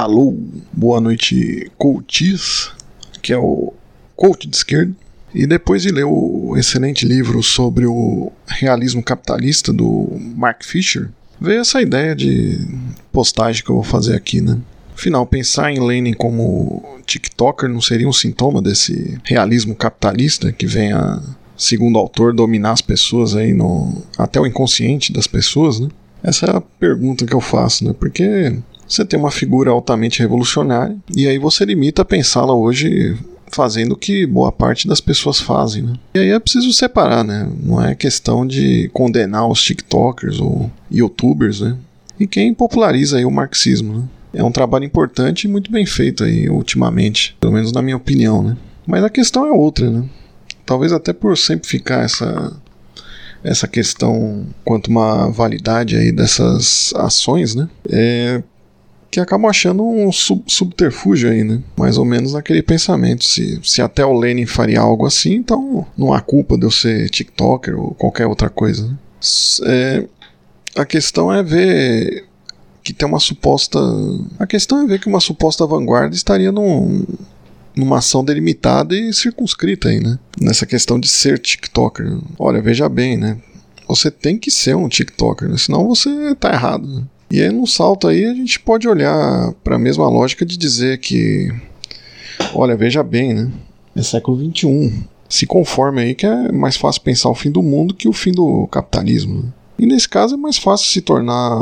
Alô, boa noite, coaches, que é o coach de esquerda. E depois de ler o excelente livro sobre o realismo capitalista do Mark Fisher, veio essa ideia de postagem que eu vou fazer aqui, né? Afinal, pensar em Lenin como TikToker não seria um sintoma desse realismo capitalista que vem a, segundo o autor, dominar as pessoas aí no até o inconsciente das pessoas, né? Essa é a pergunta que eu faço, né? Porque você tem uma figura altamente revolucionária e aí você limita a pensá-la hoje fazendo o que boa parte das pessoas fazem, né? E aí é preciso separar, né? Não é questão de condenar os TikTokers ou YouTubers, né? E quem populariza aí o marxismo, né? É um trabalho importante e muito bem feito aí ultimamente, pelo menos na minha opinião, né? Mas a questão é outra, né? Talvez até por sempre ficar essa essa questão quanto uma validade aí dessas ações, né? É, que acabam achando um sub subterfúgio aí, né? Mais ou menos naquele pensamento. Se, se até o Lenin faria algo assim, então não há culpa de eu ser TikToker ou qualquer outra coisa. Né? É, a questão é ver que tem uma suposta. A questão é ver que uma suposta vanguarda estaria num, numa ação delimitada e circunscrita aí, né? Nessa questão de ser TikToker. Olha, veja bem, né? Você tem que ser um TikToker, né? senão você tá errado. Né? E aí, no salto aí, a gente pode olhar para a mesma lógica de dizer que, olha, veja bem, né? É século XXI. Se conforme aí que é mais fácil pensar o fim do mundo que o fim do capitalismo. Né? E nesse caso é mais fácil se tornar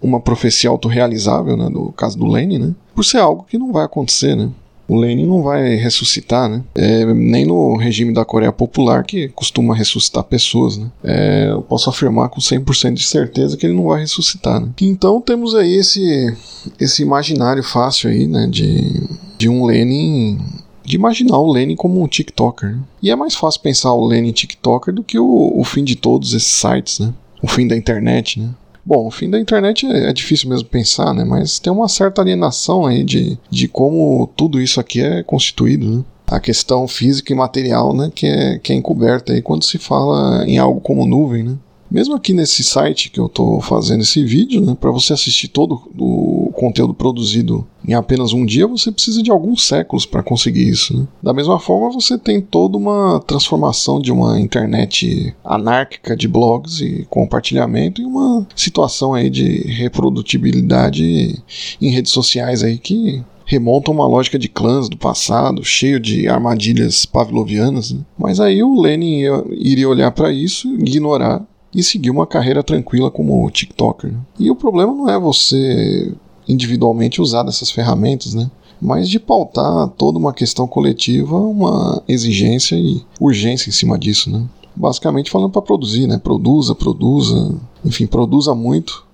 uma profecia autorrealizável, né? Do caso do Lenin, né? Por ser algo que não vai acontecer, né? O Lenin não vai ressuscitar, né? É, nem no regime da Coreia Popular, que costuma ressuscitar pessoas, né? É, eu posso afirmar com 100% de certeza que ele não vai ressuscitar, né? Então temos aí esse, esse imaginário fácil aí, né? De, de um Lenin de imaginar o Lenin como um TikToker. Né? E é mais fácil pensar o Lenin TikToker do que o, o fim de todos esses sites, né? O fim da internet, né? Bom, o fim da internet é, é, difícil mesmo pensar, né? Mas tem uma certa alienação aí de, de como tudo isso aqui é constituído, né? A questão física e material, né? Que é, que é encoberta aí quando se fala em algo como nuvem, né? Mesmo aqui nesse site que eu estou fazendo esse vídeo, né, para você assistir todo o conteúdo produzido em apenas um dia, você precisa de alguns séculos para conseguir isso. Né? Da mesma forma, você tem toda uma transformação de uma internet anárquica de blogs e compartilhamento em uma situação aí de reprodutibilidade em redes sociais aí que remonta uma lógica de clãs do passado, cheio de armadilhas pavlovianas. Né? Mas aí o Lenin iria olhar para isso, ignorar e seguir uma carreira tranquila como TikToker. Né? E o problema não é você individualmente usar dessas ferramentas, né? mas de pautar toda uma questão coletiva, uma exigência e urgência em cima disso, né? Basicamente falando para produzir, né? Produza, produza, enfim, produza muito.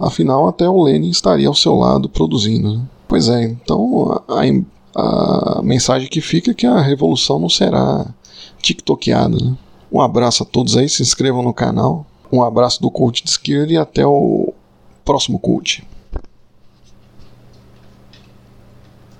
Afinal, até o Lenin estaria ao seu lado produzindo. Né? Pois é, então a, a, mensagem que fica é que a revolução não será tiktokeada, né? Um abraço a todos aí, se inscrevam no canal. Um abraço do coach de esquerda e até o próximo coach.